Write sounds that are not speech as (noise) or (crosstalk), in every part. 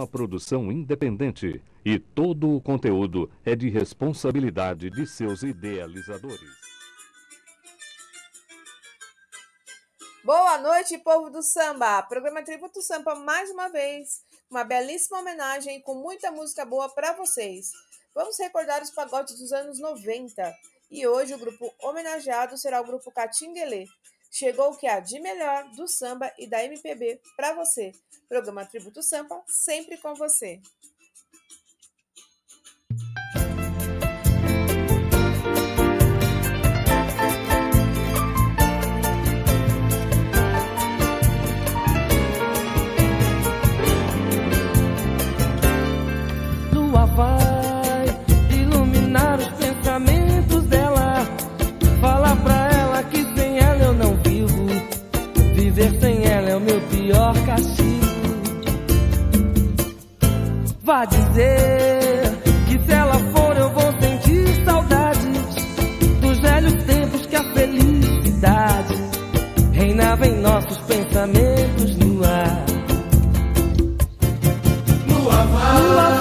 uma produção independente e todo o conteúdo é de responsabilidade de seus idealizadores. Boa noite, povo do samba! Programa Tributo Sampa mais uma vez. Uma belíssima homenagem com muita música boa para vocês. Vamos recordar os pagodes dos anos 90. E hoje o grupo homenageado será o grupo Catinguelê. Chegou o que há de melhor do samba e da MPB para você. Programa Tributo Sampa, sempre com você. Vá dizer que se ela for eu vou sentir saudades dos velhos tempos que a felicidade reinava em nossos pensamentos no ar. Lua vai, Lua vai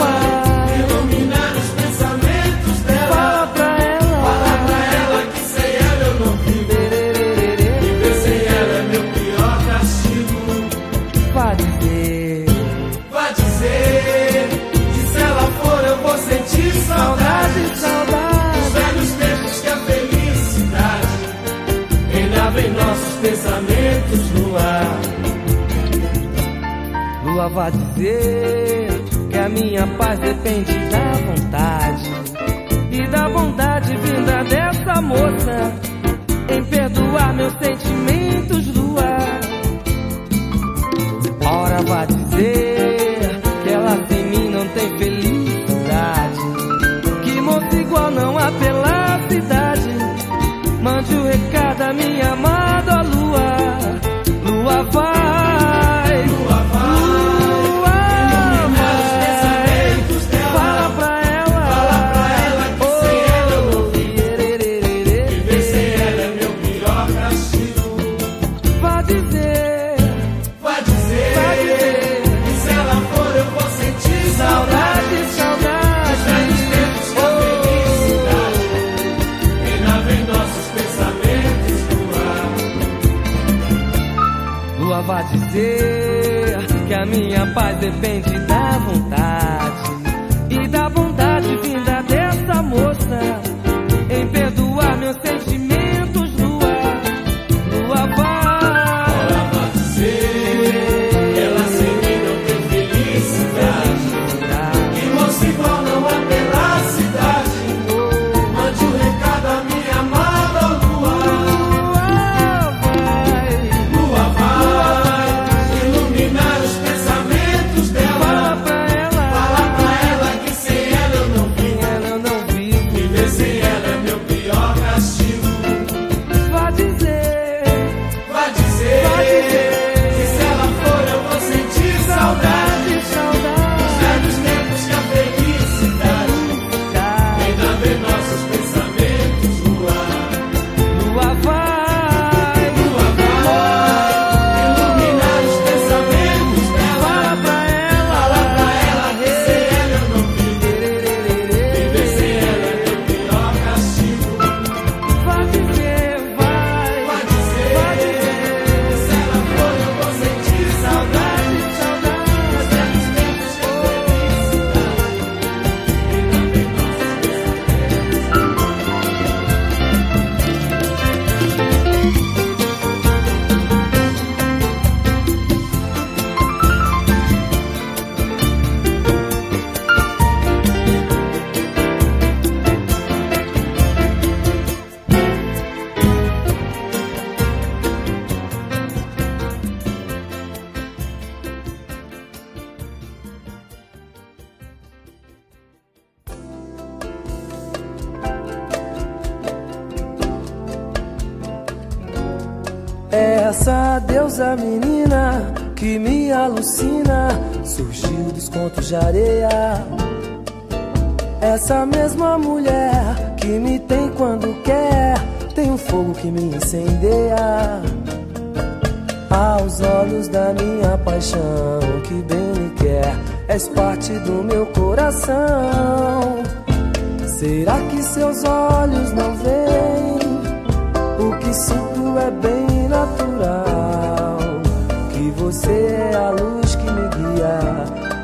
pensamentos no ar. Lua vá dizer que a minha paz depende da vontade e da bondade vinda dessa moça em perdoar meus sentimentos, Lua. Ora vá dizer que ela sem mim não tem felicidade, paz depende Essa menina que me alucina surgiu dos contos de areia. Essa mesma mulher que me tem quando quer tem um fogo que me incendeia. Aos olhos da minha paixão, que bem me quer, és parte do meu coração. Será que seus olhos não veem? O que sinto é bem você é a luz que me guia,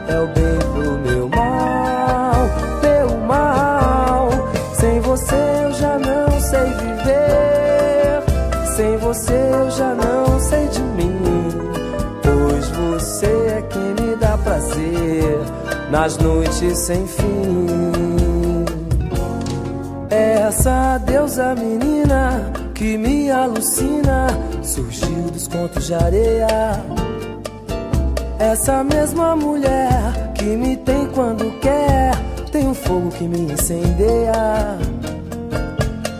é o bem pro meu mal, meu mal. Sem você eu já não sei viver. Sem você eu já não sei de mim. Pois você é quem me dá prazer nas noites sem fim. Essa deusa menina que me alucina surgiu dos contos de areia. Essa mesma mulher que me tem quando quer, tem um fogo que me incendeia.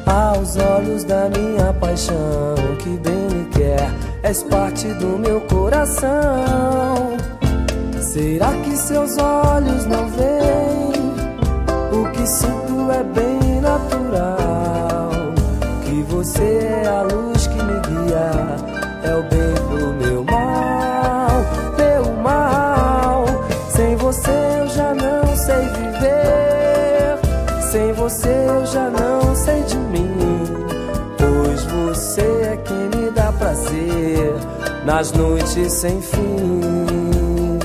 Aos olhos da minha paixão, que bem me quer, és parte do meu coração. Será que seus olhos não veem? O que sinto é bem você é a luz que me guia, é o bem pro meu mal, meu mal. Sem você eu já não sei viver. Sem você eu já não sei de mim. Pois você é quem me dá prazer nas noites sem fim.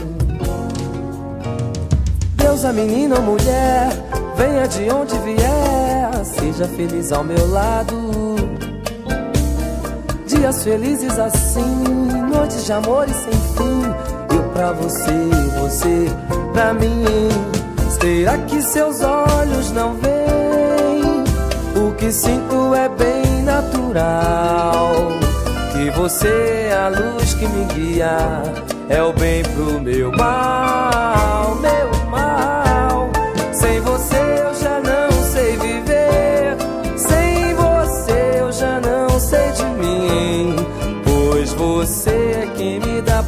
Deus, a menina ou mulher, venha de onde vier, seja feliz ao meu lado. Dias felizes assim, noites de amor e sem fim. Eu pra você, você pra mim. Será que seus olhos não veem? O que sinto é bem natural. Que você é a luz que me guia, é o bem pro meu mal,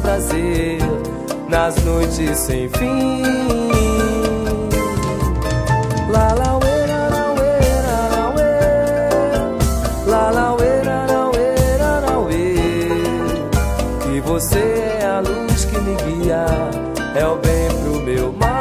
prazer nas noites sem fim. La la uê, la la uê, la. Que você é a luz que me guia, é o bem pro meu mal,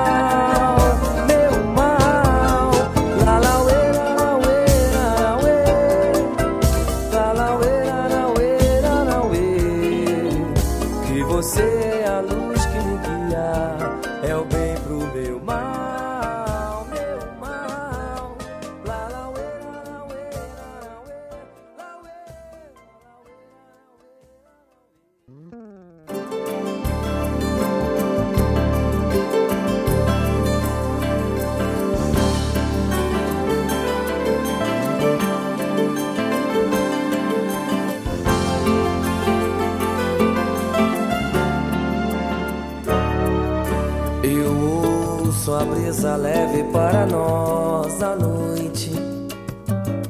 a leve para nós à noite.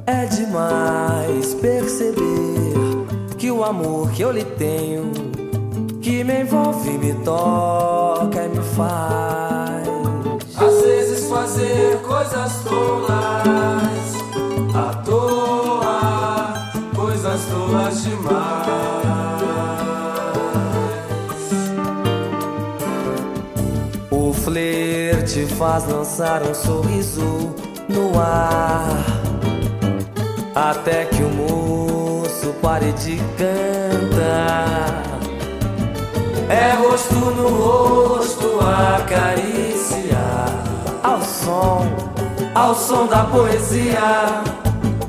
É demais perceber que o amor que eu lhe tenho, que me envolve, me toca e me faz. Às vezes fazer coisas tolas à toa, coisas tolas demais. Faz lançar um sorriso no ar. Até que o moço pare de cantar. É rosto no rosto acariciar. Ao som, ao som da poesia.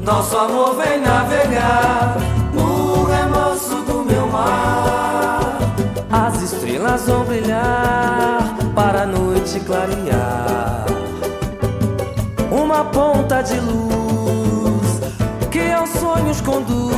Nosso amor vem navegar no remanso do meu mar. As estrelas vão brilhar para a noite clarear. Uma ponta de luz que aos sonhos conduz.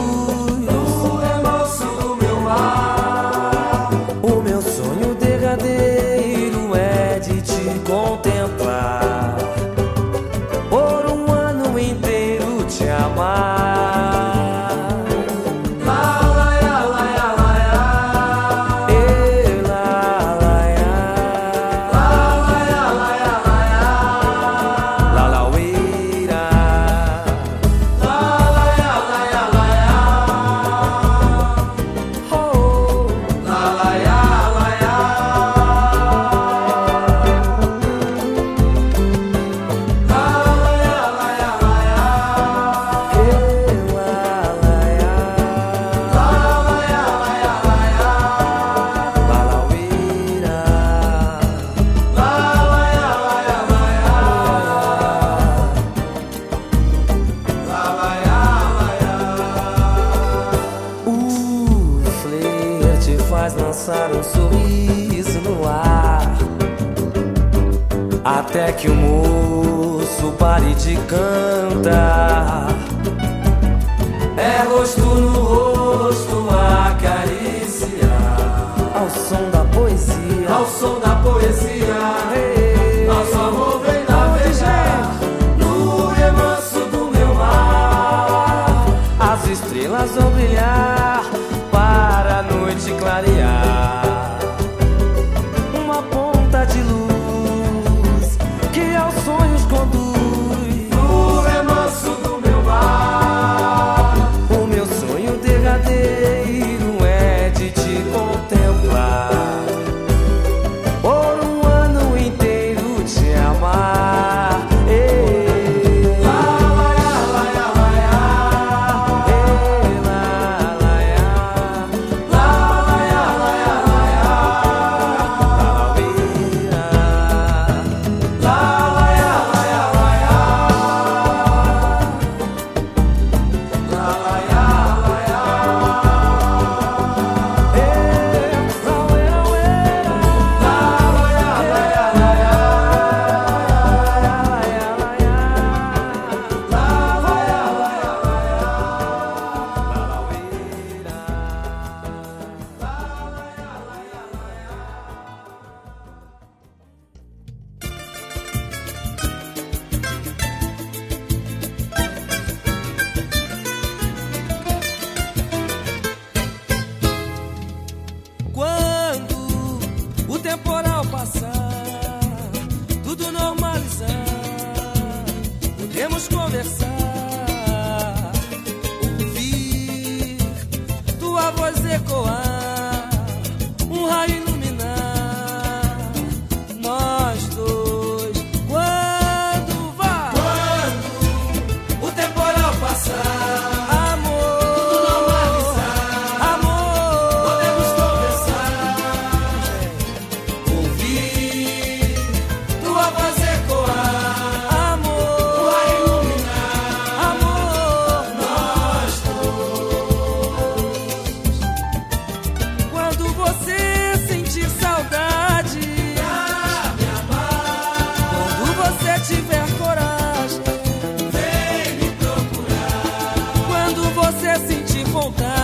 Sentir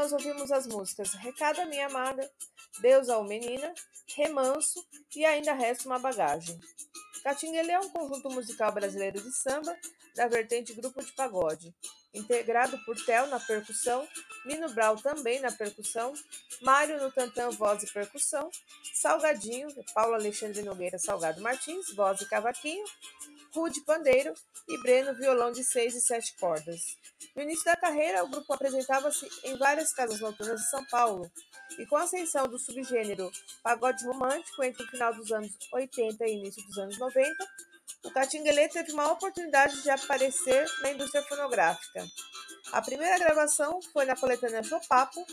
nós ouvimos as músicas Recada Minha Amada, Deus ao Menina, Remanso e Ainda Resta Uma Bagagem. Catinguele é um conjunto musical brasileiro de samba da vertente grupo de pagode, integrado por Tel na percussão, Nino Brau também na percussão, Mário no tantã, voz e percussão, Salgadinho, Paulo Alexandre Nogueira Salgado Martins, voz e cavaquinho, Rude Pandeiro e Breno violão de seis e sete cordas. No início da carreira, o grupo apresentava-se em várias casas noturnas de São Paulo, e com a ascensão do subgênero pagode romântico entre o final dos anos 80 e início dos anos 90, o Catinguelê teve uma oportunidade de aparecer na indústria fonográfica. A primeira gravação foi na coletânea Chopapo,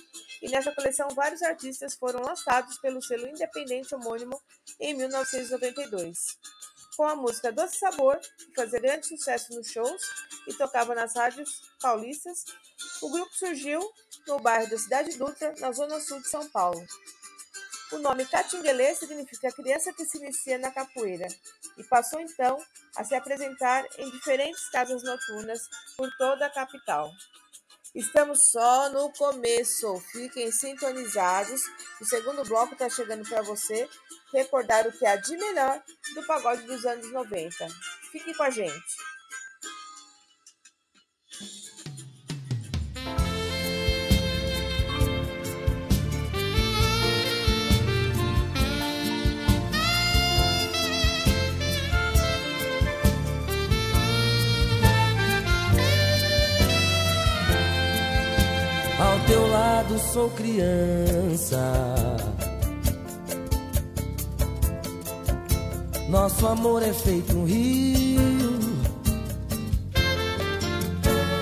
e nessa coleção vários artistas foram lançados pelo selo independente homônimo em 1992 com a música Doce Sabor, que fazia grande sucesso nos shows e tocava nas rádios paulistas, o grupo surgiu no bairro da Cidade Dutra, na zona sul de São Paulo. O nome Catinguelê significa criança que se inicia na capoeira e passou então a se apresentar em diferentes casas noturnas por toda a capital. Estamos só no começo, fiquem sintonizados. O segundo bloco está chegando para você recordar o que há de melhor do pagode dos anos 90. Fique com a gente. Lado sou criança. Nosso amor é feito um rio.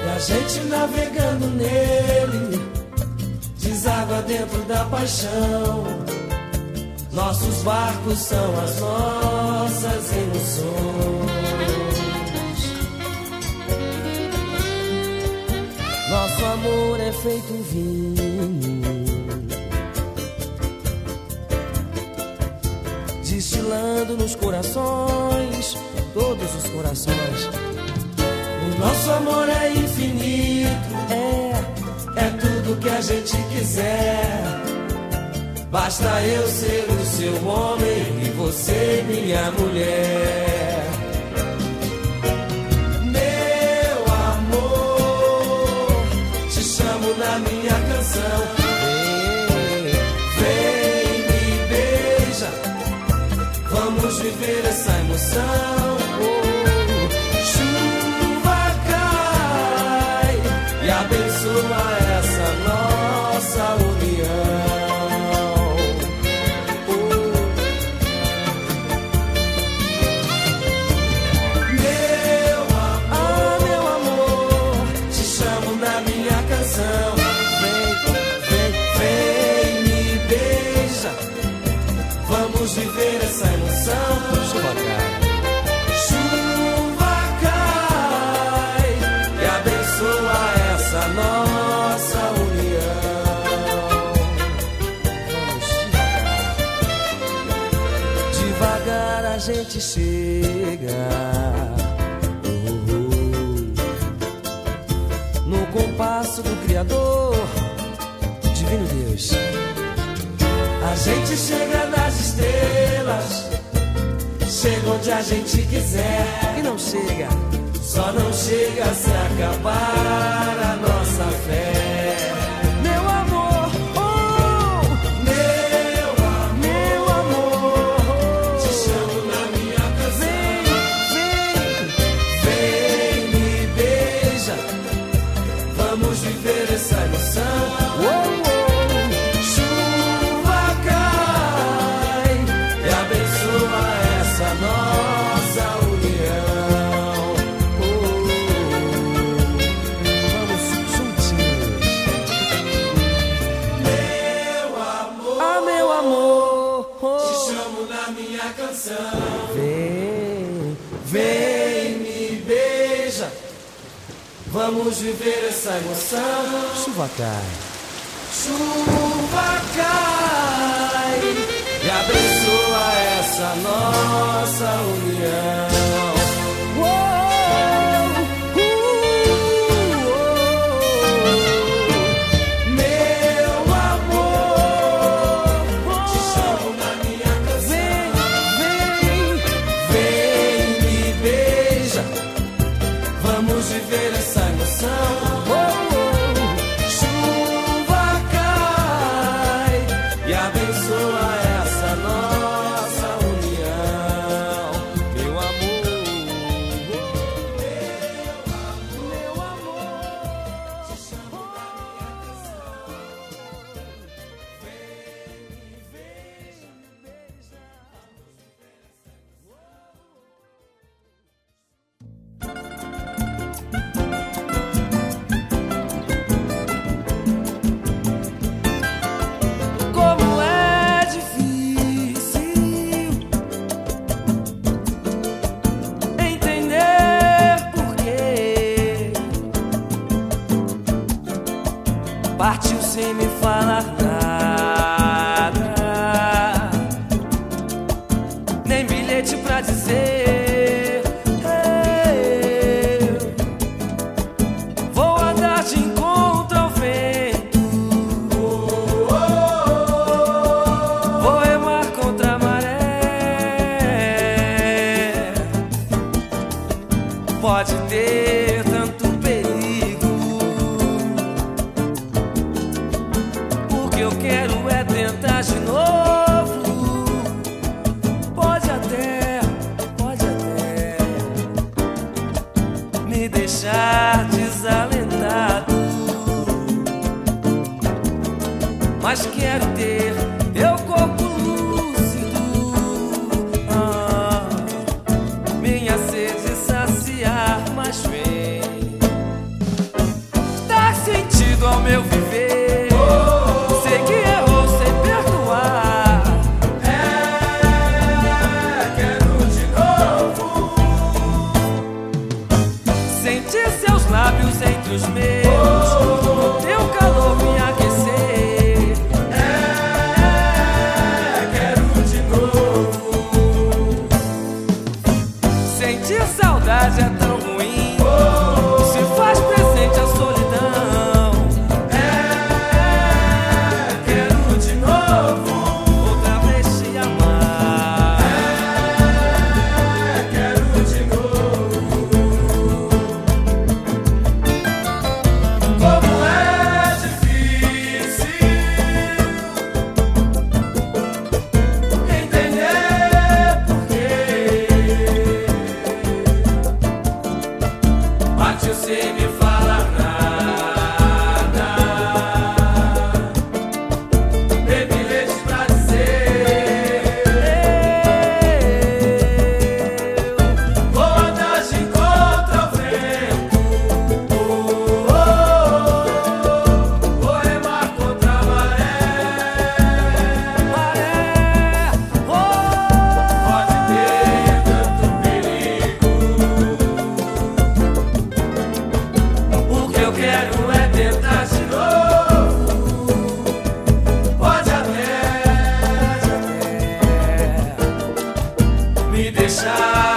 E a gente navegando nele, deságua dentro da paixão. Nossos barcos são as nossas emoções. Nosso amor é feito um vinho. Destilando nos corações, todos os corações. O nosso amor é infinito, É, é tudo que a gente quiser. Basta eu ser o seu homem e você minha mulher. Viver essa emoção. Onde a gente quiser. E não chega. Só não chega se acabar a nossa viver essa emoção. noção. Chuvacai. deixar desalentado. Mas quero ter inside.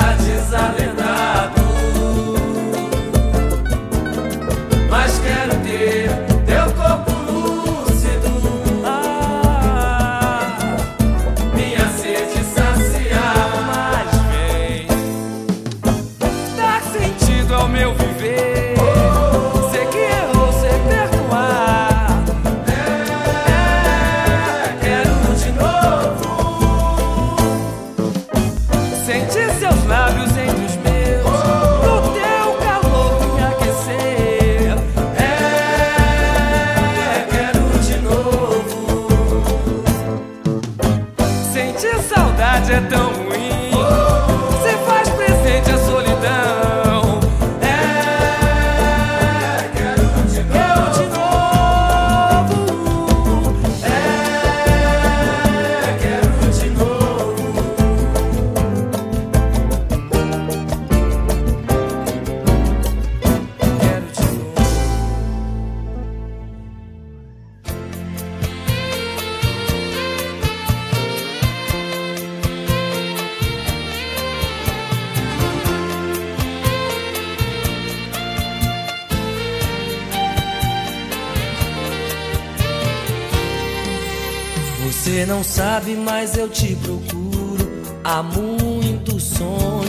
Mas eu te procuro há muitos sonhos.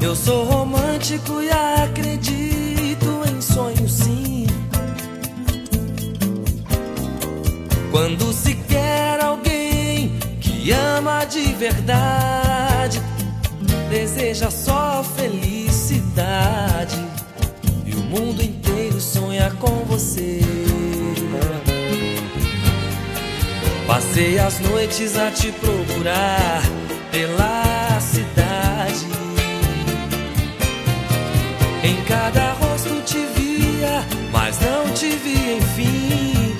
Eu sou romântico e acredito em sonhos, sim. Quando se quer alguém que ama de verdade, deseja só felicidade. E o mundo inteiro sonha com você. Passei as noites a te procurar pela cidade. Em cada rosto te via, mas não te vi enfim.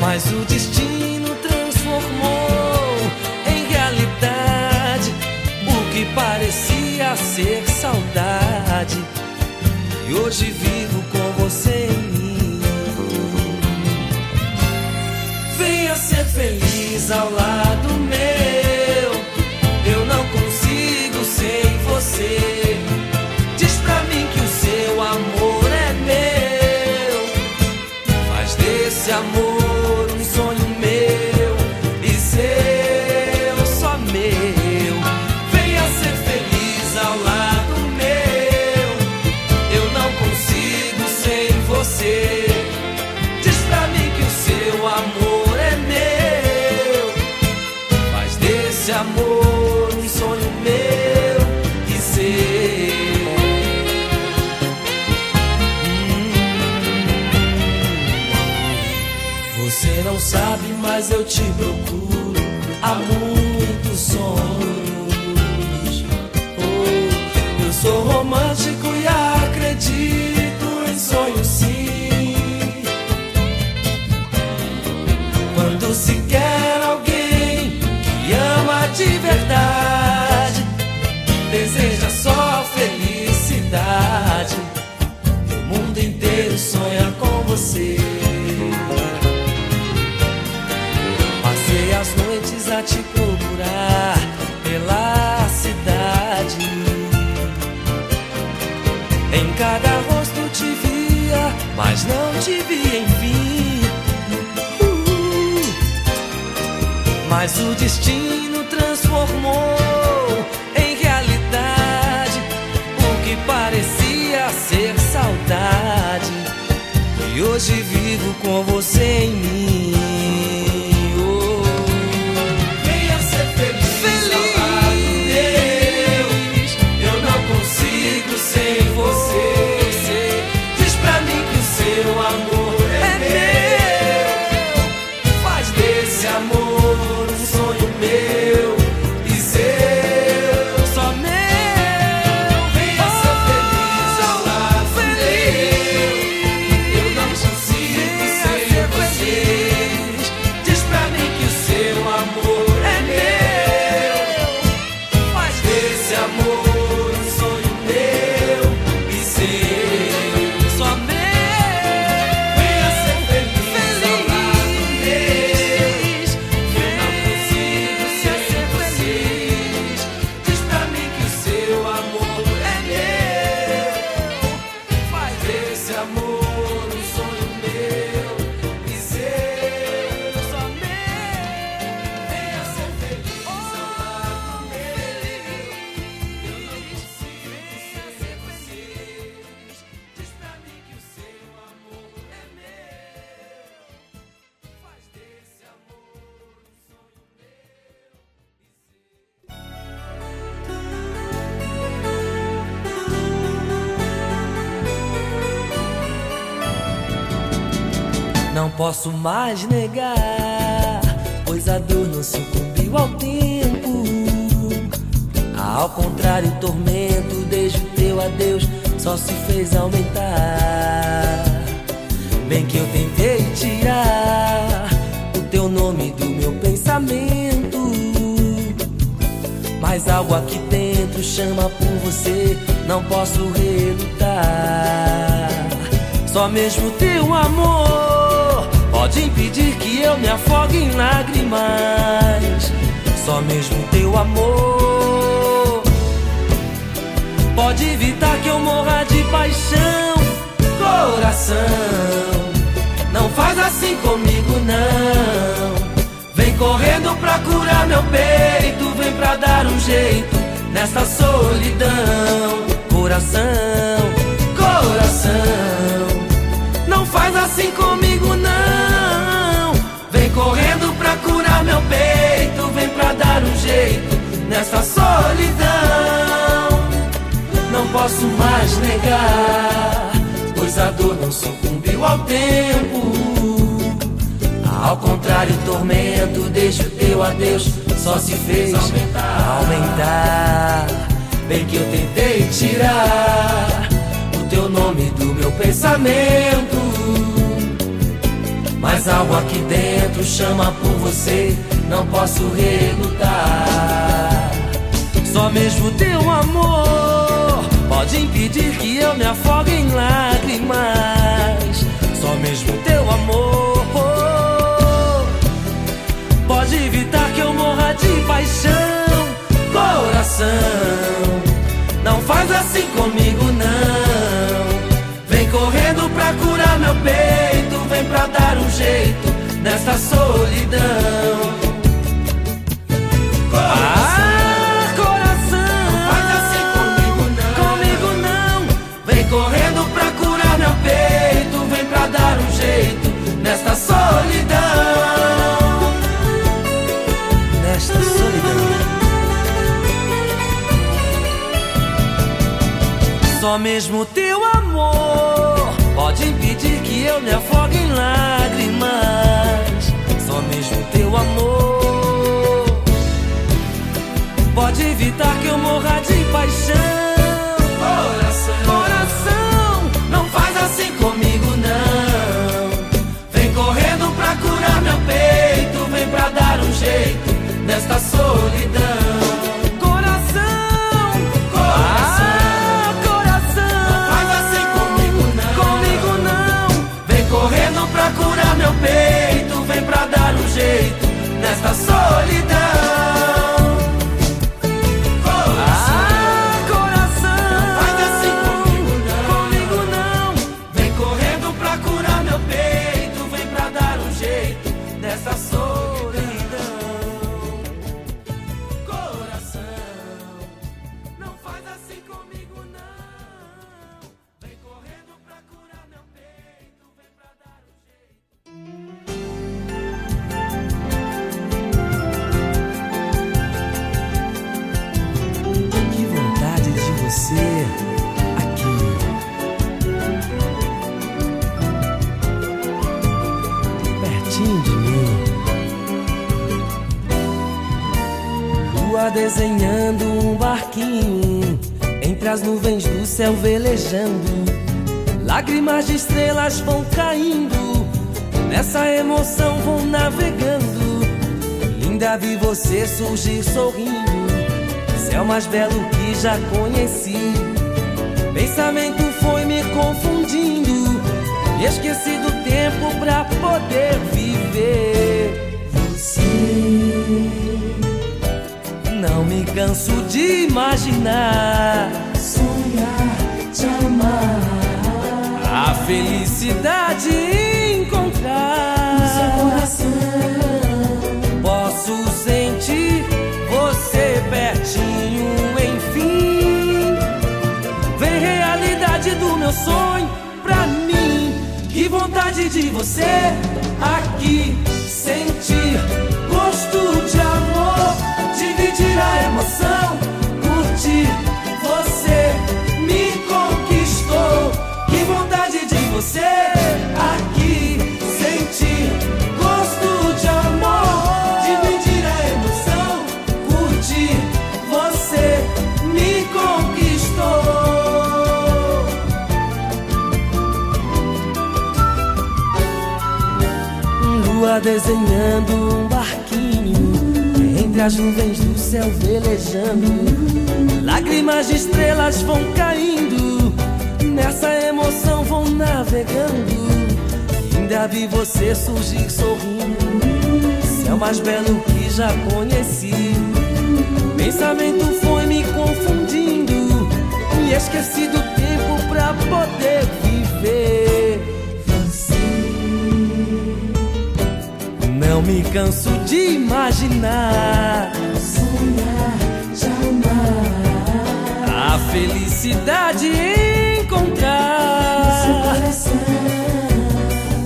Mas o destino transformou em realidade o que parecia ser saudade. E hoje vivo com você feliz ao lado noites a te procurar pela cidade. Em cada rosto te via, mas não te vi enfim. Uh, mas o destino transformou em realidade o que parecia ser saudade. E hoje vivo com você em mim. Não posso mais negar, pois a dor não sucumbiu ao tempo. Ao contrário, o tormento, desde o teu adeus, só se fez aumentar. Bem que eu tentei tirar o teu nome do meu pensamento. Mas algo aqui dentro chama por você, não posso relutar. Só mesmo teu amor pode impedir que eu me afogue em lágrimas. Só mesmo teu amor pode evitar que eu morra de paixão, coração. Não faz assim comigo, não. Vem correndo pra curar meu peito, vem pra dar um jeito nessa solidão. Coração, coração, não faz assim comigo, não. Meu peito, vem pra dar um jeito nessa solidão. Não posso mais negar, pois a dor não sucumbiu ao tempo. Ao contrário, o tormento, desde o teu adeus, só se fez aumentar. aumentar. Bem que eu tentei tirar o teu nome do meu pensamento. Mas algo aqui dentro chama por você, não posso relutar. Só mesmo teu amor pode impedir que eu me afogue em lágrimas. Só mesmo teu amor pode evitar que eu morra de paixão. Coração, não faz assim comigo, jeito nessa solidão. Ah, coração, não faz assim comigo, não. Comigo não. Vem correndo pra curar meu peito, vem pra dar um jeito nessa solidão. Só mesmo teu amor pode impedir que eu me afogue em lágrimas. Teu amor pode evitar que eu morra de paixão. Coração, coração, não faz assim comigo não. Vem correndo pra curar meu peito, vem pra dar um jeito nesta solidão. Nesta Pertinho de mim. Lua desenhando um barquinho entre as nuvens do céu velejando. Lágrimas de estrelas vão caindo, nessa emoção vão navegando. Linda vi você surgir sorrindo, céu mais belo que já conheci. Pensamento foi me confundindo, e esqueci do tempo pra poder viver. Você não me canso de imaginar, sonhar, te amar. A felicidade encontrar no seu coração. Posso sentir você pertinho, enfim. Vem realidade do meu sonho. Que vontade de você aqui sentir gosto de amor, dividir a emoção, curtir. Você me conquistou. Que vontade de você Desenhando um barquinho entre as nuvens do céu velejando. Lágrimas de estrelas vão caindo, nessa emoção vão navegando. Ainda vi você surgir sorrindo, céu mais belo que já conheci. Pensamento foi me confundindo, e esqueci do tempo pra poder viver. Me canso de imaginar. Sonhar, te amar. A felicidade Seu encontrar. coração.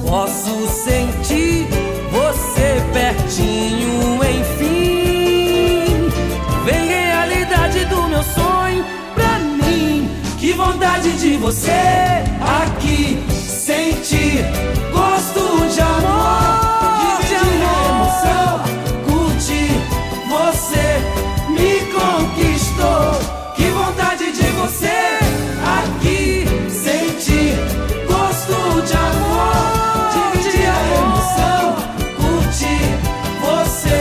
Posso sentir você pertinho, enfim. Vem realidade do meu sonho pra mim. Que vontade de você aqui sentir gosto de amor, emoção. Curtir você me conquistou. Que vontade de você aqui sentir gosto de amor, dividir a emoção. Curtir você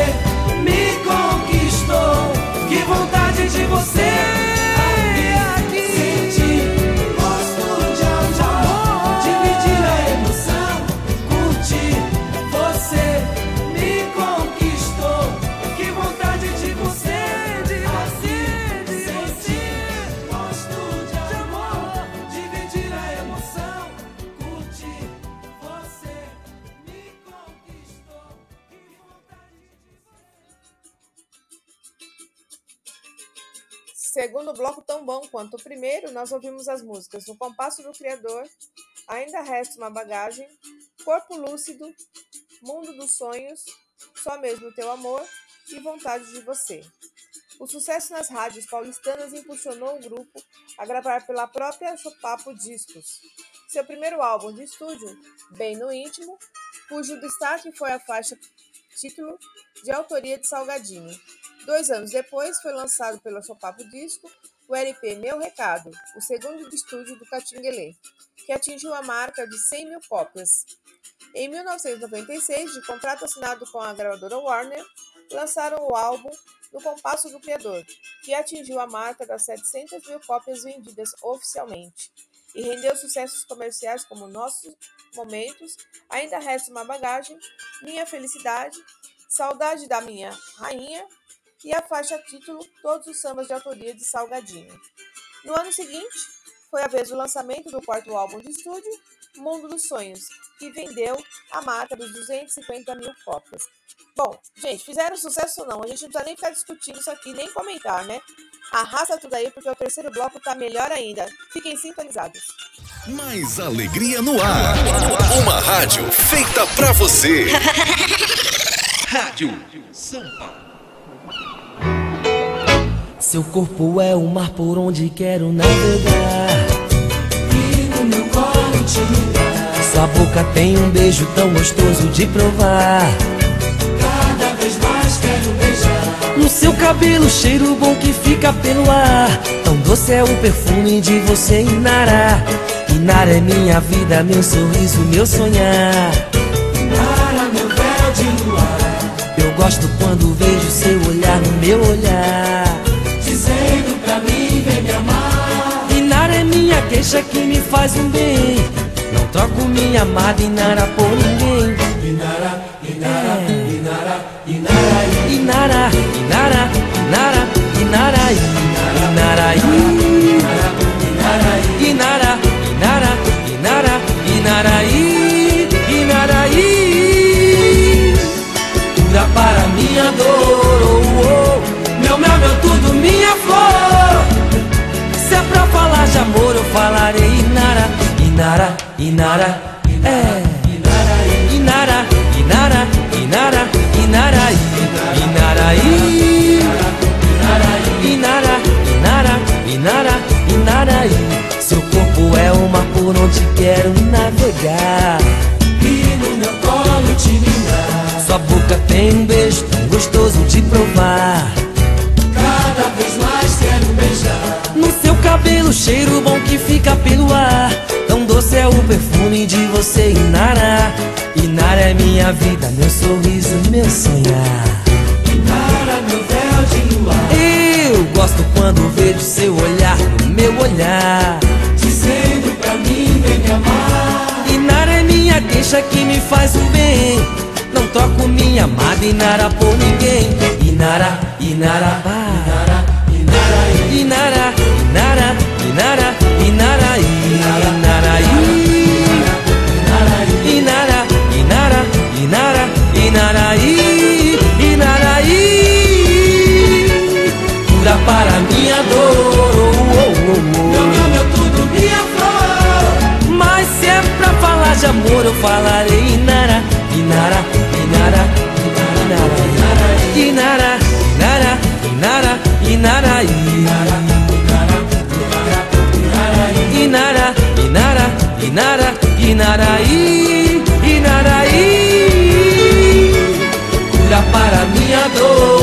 me conquistou. Que vontade de você Segundo bloco tão bom quanto o primeiro, nós ouvimos as músicas No Compasso do Criador, Ainda Resta uma Bagagem, Corpo Lúcido, Mundo dos Sonhos, Só Mesmo Teu Amor e Vontade de Você. O sucesso nas rádios paulistanas impulsionou o grupo a gravar pela própria Chopapo Discos. Seu primeiro álbum de estúdio, Bem no Íntimo, cujo destaque foi a faixa título de autoria de Salgadinho. Dois anos depois, foi lançado pela Chopapo Disco o LP Meu Recado, o segundo de estúdio do Catinguelê, que atingiu a marca de 100 mil cópias. Em 1996, de contrato assinado com a gravadora Warner, lançaram o álbum No Compasso do Criador, que atingiu a marca das 700 mil cópias vendidas oficialmente e rendeu sucessos comerciais como Nossos Momentos, Ainda Resta uma Bagagem, Minha Felicidade, Saudade da Minha Rainha e a faixa título Todos os Sambas de autoria de Salgadinho. No ano seguinte, foi a vez do lançamento do quarto álbum de estúdio, Mundo dos Sonhos, que vendeu a marca dos 250 mil cópias. Bom, gente, fizeram sucesso ou não? A gente não precisa nem ficar discutindo isso aqui, nem comentar, né? Arrasta tudo aí, porque o terceiro bloco tá melhor ainda. Fiquem sintonizados. Mais alegria no ar. Uma rádio feita pra você. (laughs) Rádio Sampa. Seu corpo é o mar por onde quero navegar. E no meu colo te ligar. Sua boca tem um beijo tão gostoso de provar. Cada vez mais quero beijar. No seu cabelo, cheiro bom que fica pelo ar. Tão doce é o perfume de você, Inara. Inara é minha vida, meu sorriso, meu sonhar. Para meu véu de luar. Eu gosto quando vejo seu olhar no meu olhar. Dizendo pra mim, vem me amar. Inara é minha queixa que me faz um bem. Não troco minha amada Inara por ninguém. Inara, Inara, É. Inara, Inara. Inara, Inara, Inara, Inara, Inara, Inara, Inara, Inara, Inaraí, Inara, Inara, é. Inara, Inara, Inara, Inaraí, Inaraí. Inara, Inara, Inara, Inaraí. Seu corpo é o mar por onde quero navegar. E no meu colo te ligar. Sua boca tem um beijo tão gostoso de provar. Cada vez mais quero beijar. No seu cabelo, cheiro bom que fica pelo ar. Doce é o perfume de você, Inara. Inara é minha vida, meu sorriso, meu sonhar. Para meu véu de luar. Eu gosto quando vejo seu olhar no meu olhar. Dizendo pra mim, vem me amar. Inara é minha queixa que me faz o bem. Não troco minha amada Inara por ninguém. Inara, Inara, Inara, Inara, Inara, Inara, Inara, Inara, Inara, Inara, inaraí, inaraí, cura para minha dor. Oh, oh, oh, meu nome é tudo, minha flor. Mas se é pra falar de amor, eu falarei inara, inara, inara, inara, inara, inara, inara, inara, inara, inara, inara, inara, inara, inara, inara, inara, para mí a.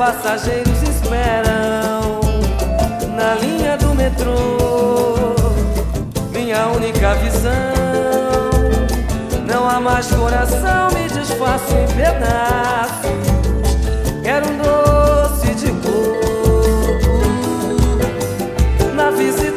passageiros esperam na linha do metrô. Minha única visão, não há mais coração, me desfaço em pedaços. Quero um doce de coco na visita.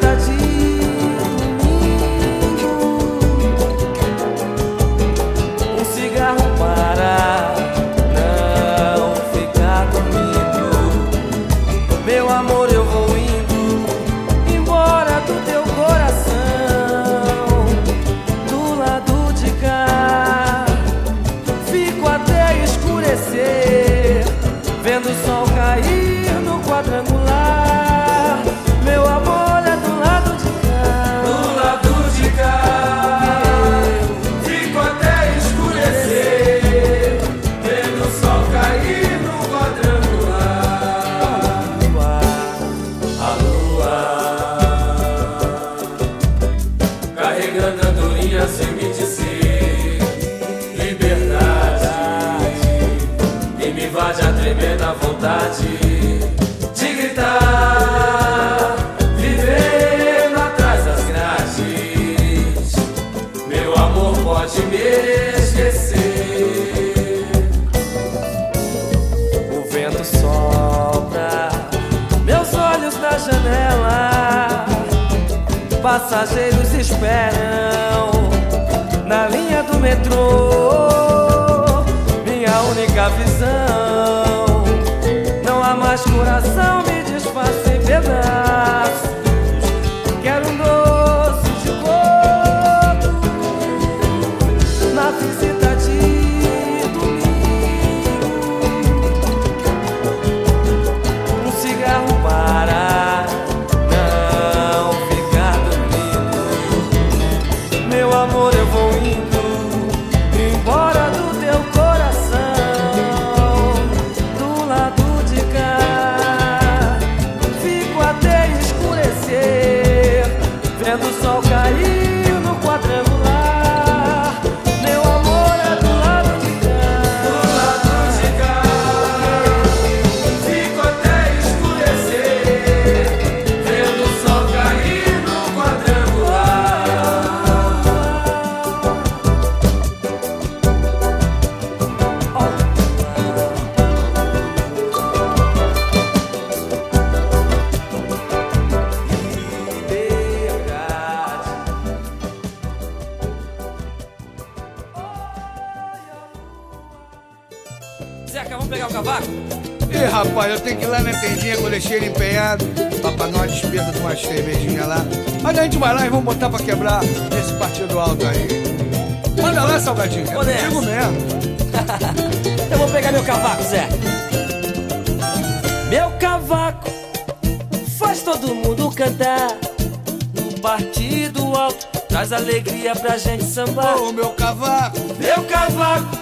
Sambar. Ô, meu cavaco. Meu cavaco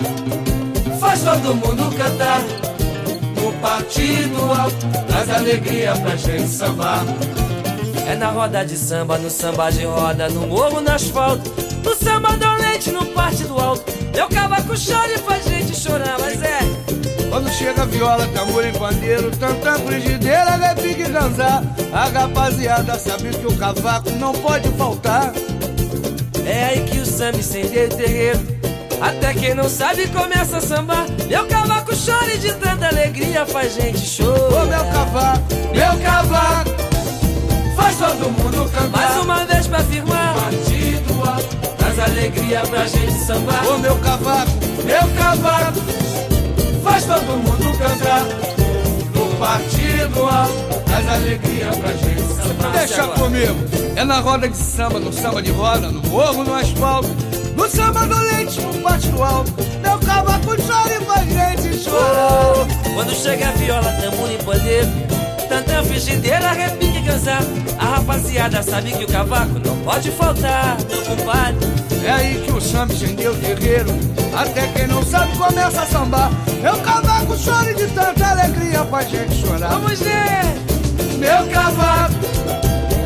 faz todo mundo cantar. No partido alto, traz alegria pra gente sambar. É na roda de samba, no samba de roda, no morro, no asfalto. No samba do leite, no partido alto. Meu cavaco chora e faz gente chorar, mas é. Quando chega viola, tambor e pandeiro, tanta frigideira, repique e dançar. A rapaziada sabe que o cavaco não pode faltar. É aí que o samba incendeia o terreiro. Até quem não sabe começa a sambar. Meu cavaco chora e de tanta alegria faz gente chorar. Ô, meu cavaco, meu cavaco, faz todo mundo cantar. Mais uma vez pra afirmar. Partido alto, traz alegria pra gente sambar. ô, meu cavaco, Meu cavaco faz todo mundo cantar. No partido alto, traz alegria pra gente sambar. deixa comigo. É na roda de samba, no samba de roda, no morro, no asfalto. No samba do leite, no partido alto. Meu cavaco chora e faz gente chorar. Oh, Quando chega a viola, tambor e pandeiro Tantã, frigideira, repique e cansar A rapaziada sabe que o cavaco não pode faltar Meu compadre, É aí que o samba incendeu o terreiro. Até quem não sabe começa a sambar. Meu cavaco chora de tanta alegria faz gente chorar. vamos ver Meu cavaco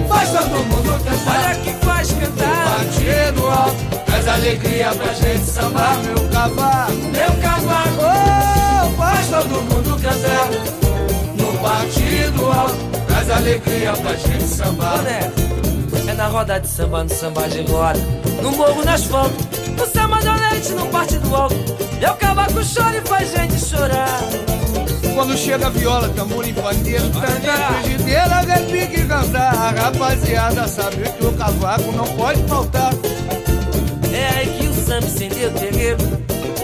Faz todo mundo cantar. Olha que faz cantar. Partido alto, Traz alegria pra gente sambar meu cavaco. Meu cavaco Oh, Faz todo mundo cantar. No partido alto. Traz alegria pra gente sambar. É na roda de samba, no samba de roda. No morro, no asfalto. No samba do leite, no partido alto. Meu cavaco chora e faz gente chorar Quando chega a viola, tambor e pandeiro, tanta frigideira, repique e cantar. A rapaziada sabe que o cavaco não pode faltar. É aí que o samba incendeu o terreiro.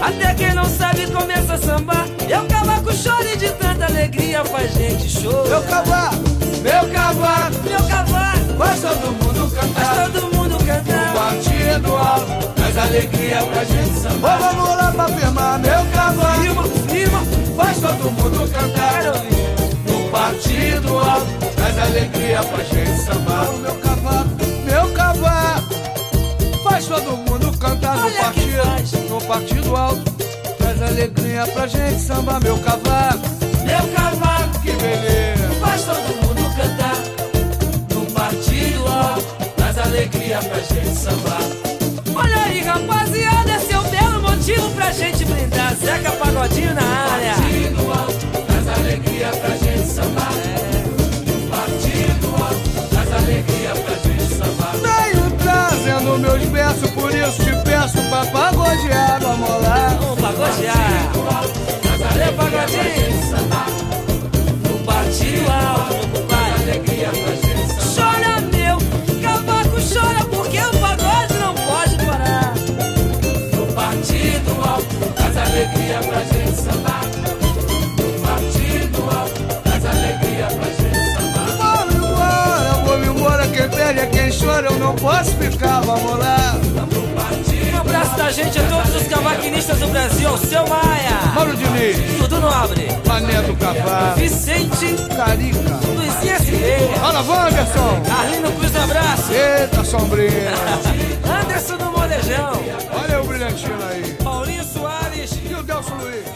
Até quem não sabe começa a sambar. Meu cavaco chora e de tanta alegria faz gente chorar. Meu cavaco, meu cavaco, Meu cavaco. faz todo mundo faz cantar. todo mundo cantar. Partido alto, Traz alegria pra gente Ô, sambar vamos lá pra alegria pra gente sambar. Meu cavaco, meu cavaco, faz todo mundo cantar no Olha que partido, no partido alto. Traz alegria pra gente sambar, meu cavaco, Meu cavaco que beleza. faz todo mundo cantar No partido alto. Traz alegria pra gente sambar. Olha aí rapaziada, esse é um belo motivo pra gente brindar. Zeca Pagodinho na área isso te peço pra pagodear, vamos lá. Vamos pagodear. Valeu Pagodinho No partido alto, alegria pra gente. Chora meu, cavaco chora porque o pagode não pode parar. No partido alto, traz alegria pra gente sambar. No partido alto, traz alegria pra gente sambar. Vamos embora, vamos embora, quem perde é quem chora, eu não posso ficar, vamos lá. Abraço da gente a todos os cavaquinistas do Brasil, ao seu Maia Mauro Diniz, Dudu Nobre, Mané do Cavalo, Vicente, Carica. Luizinha Silveira Fala, Wanderson. Arlindo Cruz Abraço Eita, sombrinha. Anderson do Molejão, Olha o brilhantinho aí. Paulinho Soares E o Delcio Luiz?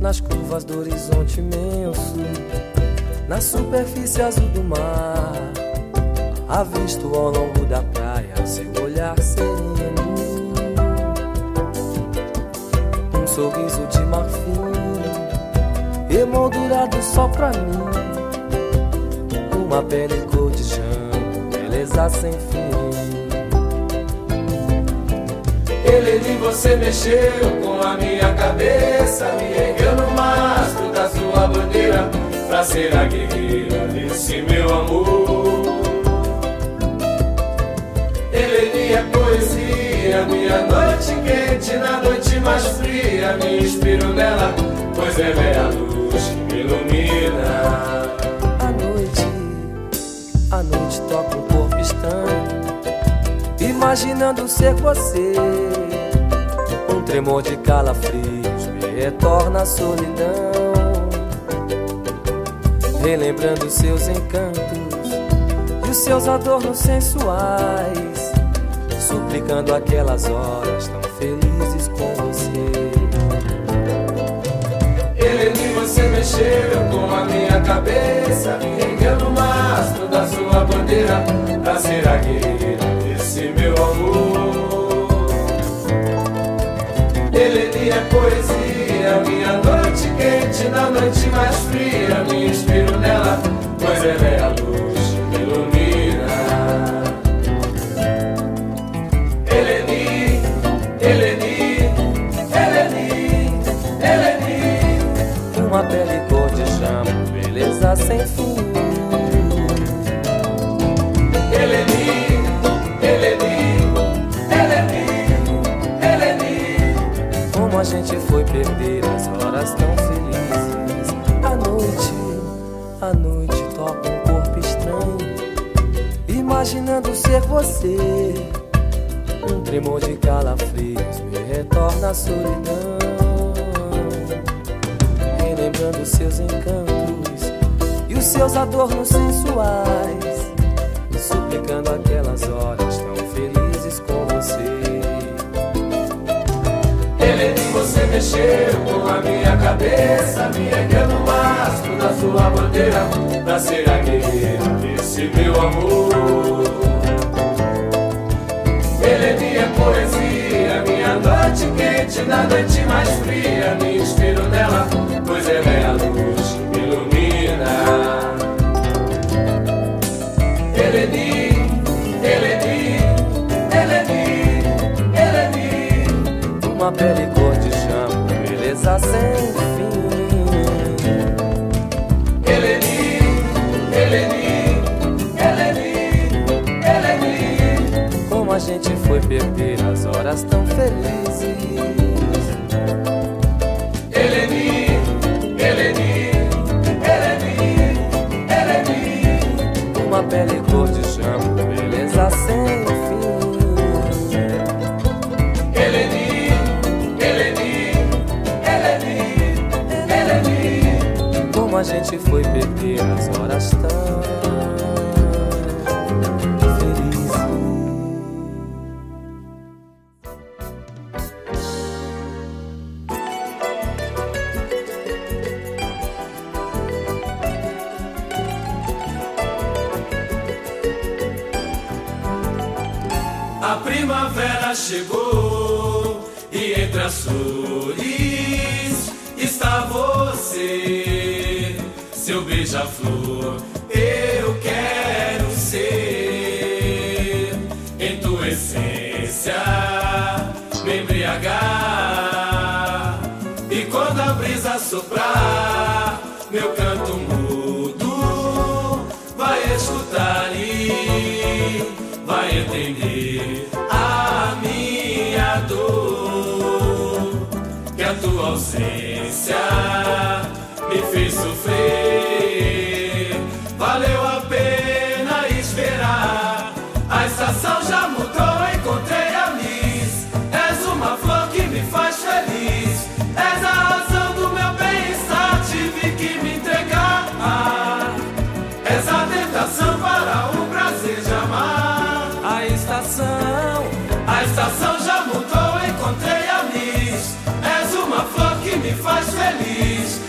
Nas curvas do horizonte imenso, na superfície azul do mar, avisto ao longo da praia seu olhar sereno. Um sorriso de marfim, emoldurado só pra mim. Uma pele cor de chão, beleza sem fim. Ele de você mexeu com a minha cabeça, me ergueu no mastro da sua bandeira, pra ser a guerreira desse meu amor. Eleni é poesia, minha noite quente na noite mais fria. Me inspiro nela, pois ela é a luz que me ilumina. À noite, à noite toca um corpo estranho, imaginando ser você. Tremor de calafrios me retorna à solidão, relembrando seus encantos e os seus adornos sensuais, suplicando aquelas horas tão felizes com você. Eleni, você mexeu com a minha cabeça, me no mastro da sua bandeira, pra ser a guerreira desse meu amor. Poesia, minha noite quente na noite mais fria, me inspiro nela, pois ela é a luz que ilumina. Eleni, Eleni, Eleni, Eleni. Uma pele cor de chama, beleza sem fim. Perder as horas tão felizes. À noite, à noite toca um corpo estranho, imaginando ser você. Um tremor de calafrios me retorna à solidão, relembrando seus encantos e os seus adornos sensuais, suplicando aquelas horas mexeu com a minha cabeça, me ergueu no mastro da sua bandeira, pra ser a guerreira desse meu amor. Eleni é poesia, minha noite quente na noite mais fria, me inspiro nela, pois ela é a luz que me ilumina. Eleni, Eleni, Eleni, Eleni. Uma pele beleza sem fim. Eleni, Eleni, Eleni, Eleni. Como a gente foi perder as horas tão felizes. Gente foi perder as horas tão felizes. A primavera chegou e entre as entender a minha dor. Que a tua ausência me fez sofrer. Faz feliz.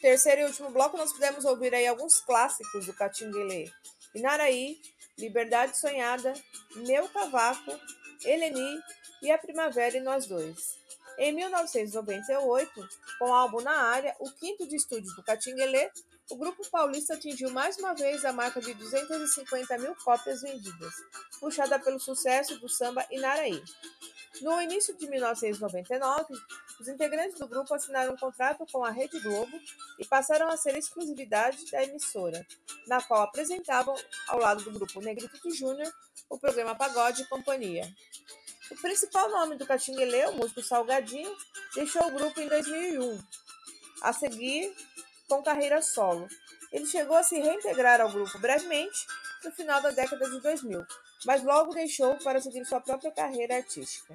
Terceiro e último bloco, nós pudemos ouvir aí alguns clássicos do Catinguelê. Inaraí, Liberdade Sonhada, Meu Cavaco, Eleni e A Primavera e Nós Dois. Em 1998, com o álbum Na Área, o quinto de estúdio do Catinguelê, o grupo paulista atingiu mais uma vez a marca de 250 mil cópias vendidas, puxada pelo sucesso do samba Inaraí. No início de 1999, os integrantes do grupo assinaram um contrato com a Rede Globo e passaram a ser exclusividade da emissora, na qual apresentavam, ao lado do grupo Negritude Júnior, o programa Pagode e Companhia. O principal nome do Catinguelê, o músico Salgadinho, deixou o grupo em 2001, a seguir com carreira solo. Ele chegou a se reintegrar ao grupo brevemente no final da década de 2000, mas logo deixou para seguir sua própria carreira artística.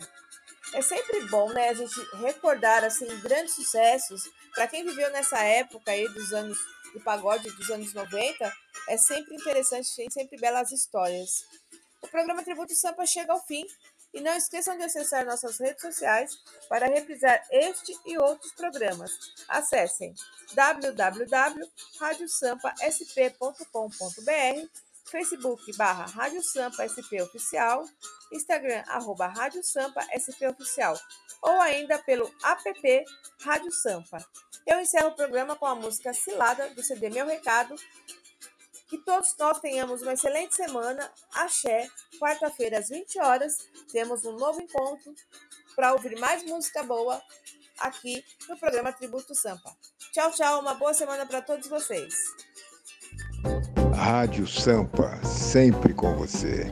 É sempre bom, né, a gente recordar assim grandes sucessos. Para quem viveu nessa época aí dos anos do pagode dos anos 90, é sempre interessante, tem sempre belas histórias. O programa Tributo Sampa chega ao fim e não esqueçam de acessar nossas redes sociais para reprisar este e outros programas. Acessem www.radiosampasp.com.br Facebook barra Rádio Sampa SP Oficial, Instagram arroba Rádio Sampa SP Oficial ou ainda pelo app Rádio Sampa. Eu encerro o programa com a música Cilada do CD Meu Recado. Que todos nós tenhamos uma excelente semana. Axé, quarta-feira às 20 horas, temos um novo encontro para ouvir mais música boa aqui no programa Tributo Sampa. Tchau, tchau, uma boa semana para todos vocês. Rádio Sampa, sempre com você.